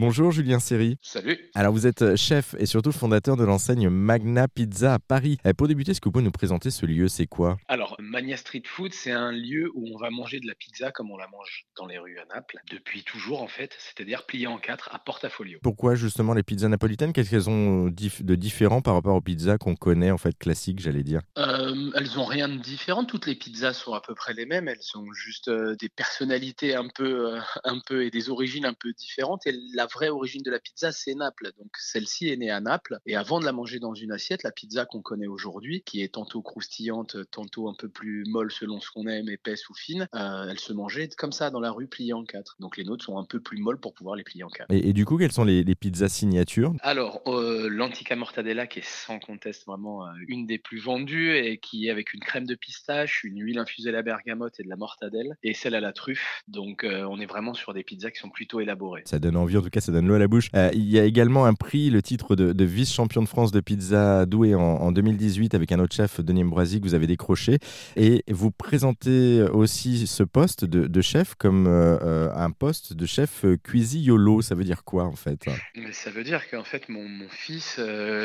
Bonjour Julien Serry. Salut. Alors vous êtes chef et surtout fondateur de l'enseigne Magna Pizza à Paris. Eh, Pour débuter, est-ce que vous pouvez nous présenter ce lieu? C'est quoi? Alors, Mania Street Food, c'est un lieu où on va manger de la pizza comme on la mange dans les rues à Naples, depuis toujours en fait, c'est-à-dire pliée en quatre à portafolio. Pourquoi justement les pizzas napolitaines? Qu'est-ce qu'elles ont dif- de différent par rapport aux pizzas qu'on connaît en fait classiques, j'allais dire? Euh, elles ont rien de différent, toutes les pizzas sont à peu près les mêmes, elles sont juste euh, des personnalités un peu, euh, un peu et des origines un peu différentes. Et la vraie origine de la pizza, c'est Naples. Donc celle-ci est née à Naples. Et avant de la manger dans une assiette, la pizza qu'on connaît aujourd'hui, qui est tantôt croustillante, tantôt un peu plus molle selon ce qu'on aime, épaisse ou fine, euh, elle se mangeait comme ça dans la rue pliée en quatre. Donc les nôtres sont un peu plus molles pour pouvoir les plier en quatre. et, et du coup, quelles sont les, les pizzas signatures? Alors, euh, l'Antica Mortadella, qui est sans conteste vraiment euh, une des plus vendues et qui est avec une crème de pistache, une huile infusée à la bergamote et de la mortadelle, et celle à la truffe. Donc, euh, on est vraiment sur des pizzas qui sont plutôt élaborées. Ça donne envie, en tout cas, ça donne l'eau à la bouche. Euh, il y a également un prix, le titre de, de vice-champion de France de pizza doué en, en 2018 avec un autre chef, Denis Ambroisi, que vous avez décroché. Et vous présentez aussi ce poste de, de chef comme euh, un poste de chef cuisiniolo. Ça veut dire quoi en fait? Mais ça veut dire qu'en fait, mon, mon fils,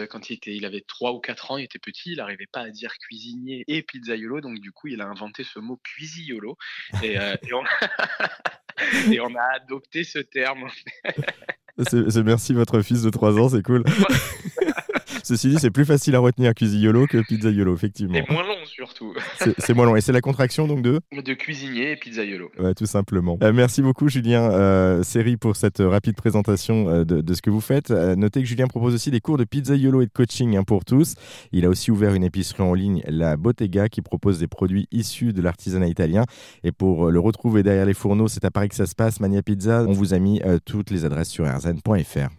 quand il, était, il avait 3 ou 4 ans, il était petit, il n'arrivait pas à dire cuisinier et pizzaiolo, donc du coup, il a inventé ce mot cuisiniolo. Et, euh, et on... et on a adopté ce terme. C'est c'est- merci votre fils de 3 ans, c'est cool. Ceci dit, c'est plus facile à retenir cuisiniolo que pizzaiolo, effectivement. Et moins long surtout. C'est moins long. Et c'est la contraction donc de De cuisinier et pizzaiolo. Ouais, tout simplement. Euh, merci beaucoup, Julien euh, Séry, pour cette rapide présentation euh, de, de ce que vous faites. Euh, notez que Julien propose aussi des cours de pizzaiolo et de coaching hein, pour tous. Il a aussi ouvert une épicerie en ligne, la Bottega, qui propose des produits issus de l'artisanat italien. Et pour le retrouver derrière les fourneaux, c'est à Paris que ça se passe, Mania Pizza. On vous a mis toutes les adresses sur rzn.fr.